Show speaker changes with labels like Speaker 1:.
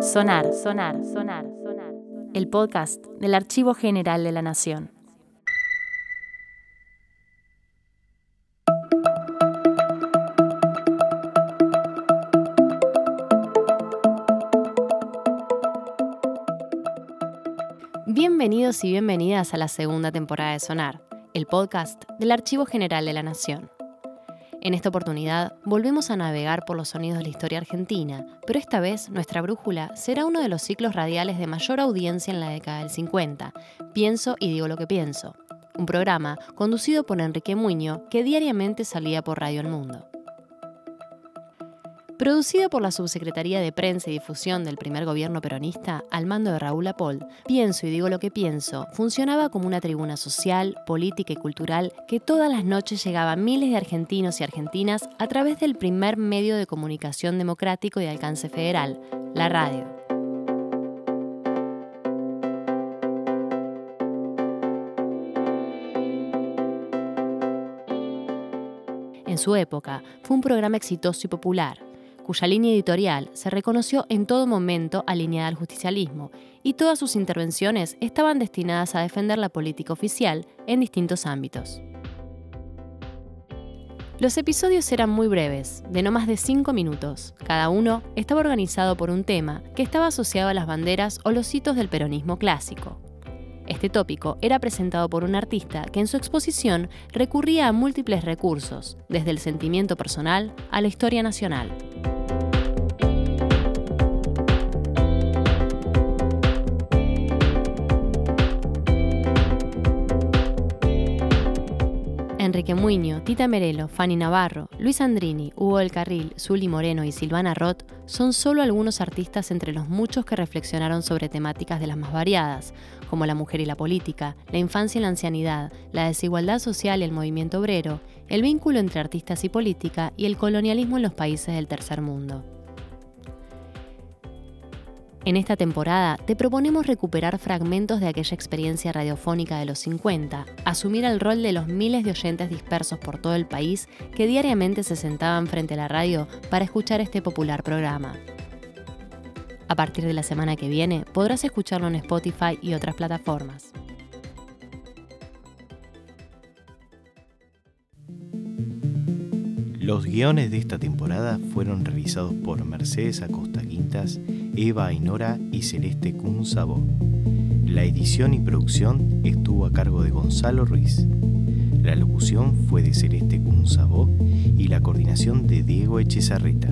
Speaker 1: Sonar, sonar, sonar, sonar. El podcast del Archivo General de la Nación. Bienvenidos y bienvenidas a la segunda temporada de Sonar, el podcast del Archivo General de la Nación. En esta oportunidad volvemos a navegar por los sonidos de la historia argentina, pero esta vez nuestra brújula será uno de los ciclos radiales de mayor audiencia en la década del 50, Pienso y digo lo que pienso, un programa conducido por Enrique Muño que diariamente salía por Radio El Mundo. Producido por la Subsecretaría de Prensa y Difusión del primer gobierno peronista, al mando de Raúl Apol, Pienso y digo lo que pienso, funcionaba como una tribuna social, política y cultural que todas las noches llegaba a miles de argentinos y argentinas a través del primer medio de comunicación democrático de alcance federal, la radio. En su época, fue un programa exitoso y popular, cuya línea editorial se reconoció en todo momento alineada al justicialismo, y todas sus intervenciones estaban destinadas a defender la política oficial en distintos ámbitos. Los episodios eran muy breves, de no más de 5 minutos. Cada uno estaba organizado por un tema que estaba asociado a las banderas o los hitos del peronismo clásico. Este tópico era presentado por un artista que en su exposición recurría a múltiples recursos, desde el sentimiento personal a la historia nacional. Enrique Muño, Tita Merelo, Fanny Navarro, Luis Andrini, Hugo del Carril, Zully Moreno y Silvana Roth son solo algunos artistas entre los muchos que reflexionaron sobre temáticas de las más variadas, como la mujer y la política, la infancia y la ancianidad, la desigualdad social y el movimiento obrero, el vínculo entre artistas y política y el colonialismo en los países del tercer mundo. En esta temporada te proponemos recuperar fragmentos de aquella experiencia radiofónica de los 50, asumir el rol de los miles de oyentes dispersos por todo el país que diariamente se sentaban frente a la radio para escuchar este popular programa. A partir de la semana que viene podrás escucharlo en Spotify y otras plataformas.
Speaker 2: Los guiones de esta temporada fueron realizados por Mercedes Acosta Quintas, Eva Ainora y Celeste Sabó. La edición y producción estuvo a cargo de Gonzalo Ruiz. La locución fue de Celeste Sabó y la coordinación de Diego Echezarreta.